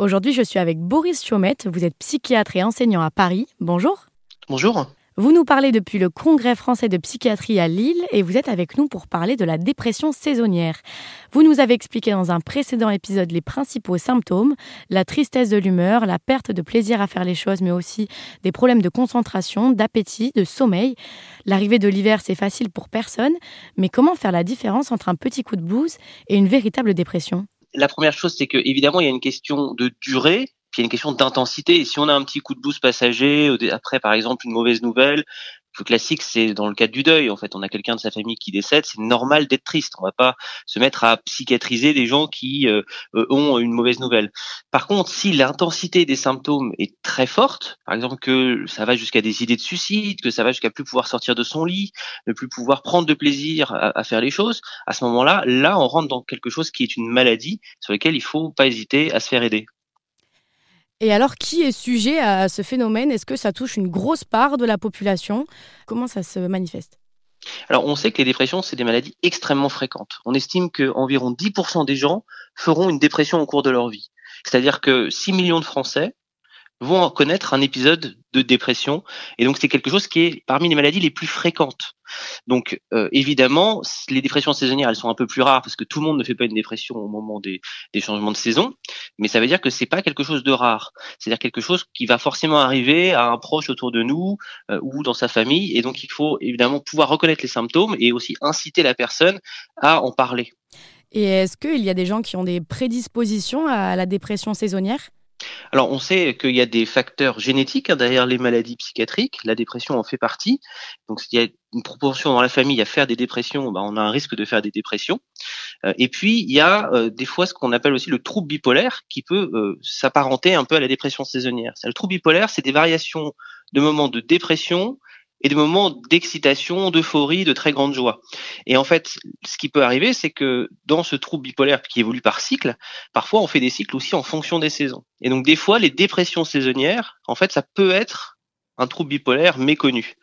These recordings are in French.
Aujourd'hui, je suis avec Boris Chaumette. Vous êtes psychiatre et enseignant à Paris. Bonjour. Bonjour. Vous nous parlez depuis le Congrès français de psychiatrie à Lille et vous êtes avec nous pour parler de la dépression saisonnière. Vous nous avez expliqué dans un précédent épisode les principaux symptômes, la tristesse de l'humeur, la perte de plaisir à faire les choses, mais aussi des problèmes de concentration, d'appétit, de sommeil. L'arrivée de l'hiver, c'est facile pour personne, mais comment faire la différence entre un petit coup de blues et une véritable dépression? La première chose, c'est que évidemment, il y a une question de durée puis il y a une question d'intensité. Et si on a un petit coup de boost passager, après par exemple une mauvaise nouvelle, le classique, c'est dans le cadre du deuil. En fait, on a quelqu'un de sa famille qui décède, c'est normal d'être triste. On va pas se mettre à psychiatriser des gens qui euh, euh, ont une mauvaise nouvelle. Par contre, si l'intensité des symptômes est très forte, par exemple que ça va jusqu'à des idées de suicide, que ça va jusqu'à plus pouvoir sortir de son lit, ne plus pouvoir prendre de plaisir à, faire les choses, à ce moment-là, là, on rentre dans quelque chose qui est une maladie sur laquelle il faut pas hésiter à se faire aider. Et alors, qui est sujet à ce phénomène? Est-ce que ça touche une grosse part de la population? Comment ça se manifeste? Alors, on sait que les dépressions, c'est des maladies extrêmement fréquentes. On estime qu'environ 10% des gens feront une dépression au cours de leur vie. C'est-à-dire que 6 millions de Français vont connaître un épisode de dépression. Et donc, c'est quelque chose qui est parmi les maladies les plus fréquentes. Donc, euh, évidemment, les dépressions saisonnières, elles sont un peu plus rares parce que tout le monde ne fait pas une dépression au moment des, changements de saison. Mais ça veut dire que c'est pas quelque chose de rare. C'est-à-dire quelque chose qui va forcément arriver à un proche autour de nous euh, ou dans sa famille. Et donc, il faut évidemment pouvoir reconnaître les symptômes et aussi inciter la personne à en parler. Et est-ce qu'il y a des gens qui ont des prédispositions à la dépression saisonnière? Alors, on sait qu'il y a des facteurs génétiques hein, derrière les maladies psychiatriques. La dépression en fait partie. Donc, s'il y a une proportion dans la famille à faire des dépressions, bah, on a un risque de faire des dépressions. Euh, et puis, il y a euh, des fois ce qu'on appelle aussi le trouble bipolaire qui peut euh, s'apparenter un peu à la dépression saisonnière. Le trouble bipolaire, c'est des variations de moments de dépression et des moments d'excitation, d'euphorie, de très grande joie. Et en fait, ce qui peut arriver, c'est que dans ce trouble bipolaire qui évolue par cycle, parfois on fait des cycles aussi en fonction des saisons. Et donc des fois, les dépressions saisonnières, en fait, ça peut être un trouble bipolaire méconnu.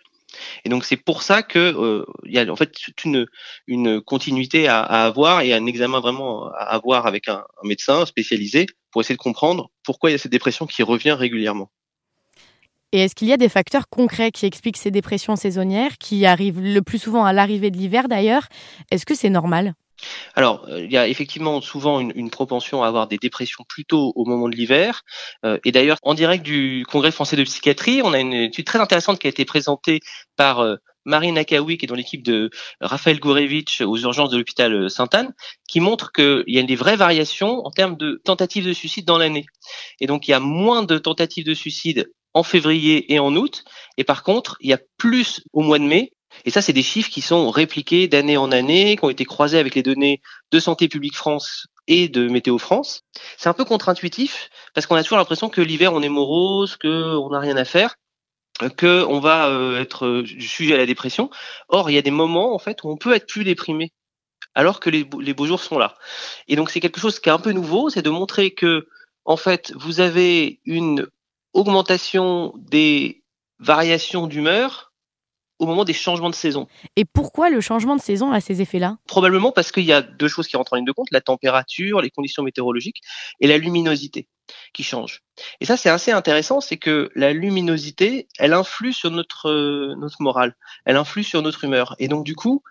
Et donc c'est pour ça que euh, il y a en fait une, une continuité à, à, avoir et un examen vraiment à avoir avec un, un médecin spécialisé pour essayer de comprendre pourquoi il y a cette dépression qui revient régulièrement. Et est-ce qu'il y a des facteurs concrets qui expliquent ces dépressions saisonnières, qui arrivent le plus souvent à l'arrivée de l'hiver d'ailleurs? Est-ce que c'est normal? Alors, euh, il y a effectivement souvent une, propension à avoir des dépressions plutôt au moment de l'hiver. Euh, et d'ailleurs, en direct du Congrès français de psychiatrie, on a une étude très intéressante qui a été présentée par euh, Marie Nakawi, qui est dans l'équipe de Raphaël Gourevitch aux urgences de l'hôpital euh, Sainte-Anne, qui montre qu'il y a des vraies variations en termes de tentatives de suicide dans l'année. Et donc, il y a moins de tentatives de suicide en février et en août. Et par contre, il y a plus au mois de mai. Et ça, c'est des chiffres qui sont répliqués d'année en année, qui ont été croisés avec les données de Santé publique France et de Météo France. C'est un peu contre-intuitif parce qu'on a toujours l'impression que l'hiver on est morose, qu'on n'a rien à faire, que on va euh, être sujet à la dépression. Or, il y a des moments en fait où on peut être plus déprimé alors que les beaux jours sont là. Et donc c'est quelque chose qui est un peu nouveau, c'est de montrer que en fait vous avez une augmentation des variations d'humeur au moment des changements de saison. Et pourquoi le changement de saison a ces effets-là? Probablement parce qu'il y a deux choses qui rentrent en ligne de compte, la température, les conditions météorologiques et la luminosité qui changent. Et ça, c'est assez intéressant, c'est que la luminosité, elle influe sur notre, notre morale, elle influe sur notre humeur. Et donc, du coup,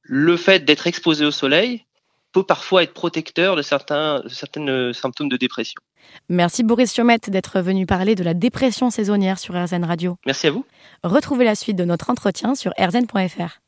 le fait d'être exposé au soleil peut parfois être protecteur de certains, de certains symptômes de dépression. Merci Boris Chiomette d'être venu parler de la dépression saisonnière sur RZN Radio. Merci à vous. Retrouvez la suite de notre entretien sur rzn.fr.